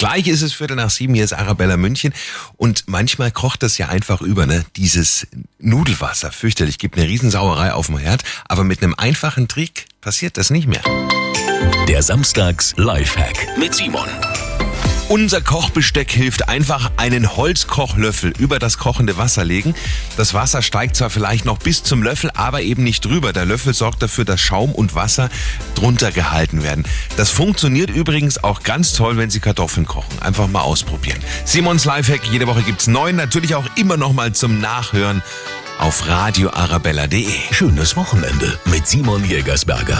Gleich ist es Viertel nach sieben, hier ist Arabella München und manchmal kocht das ja einfach über, ne? Dieses Nudelwasser, fürchterlich, gibt eine Riesensauerei auf dem Herd, aber mit einem einfachen Trick passiert das nicht mehr. Der Samstags Lifehack mit Simon. Unser Kochbesteck hilft einfach einen Holzkochlöffel über das kochende Wasser legen. Das Wasser steigt zwar vielleicht noch bis zum Löffel, aber eben nicht drüber. Der Löffel sorgt dafür, dass Schaum und Wasser drunter gehalten werden. Das funktioniert übrigens auch ganz toll, wenn Sie Kartoffeln kochen. Einfach mal ausprobieren. Simons Lifehack, jede Woche gibt's neun, natürlich auch immer noch mal zum Nachhören auf radioarabella.de. Schönes Wochenende mit Simon Jägersberger.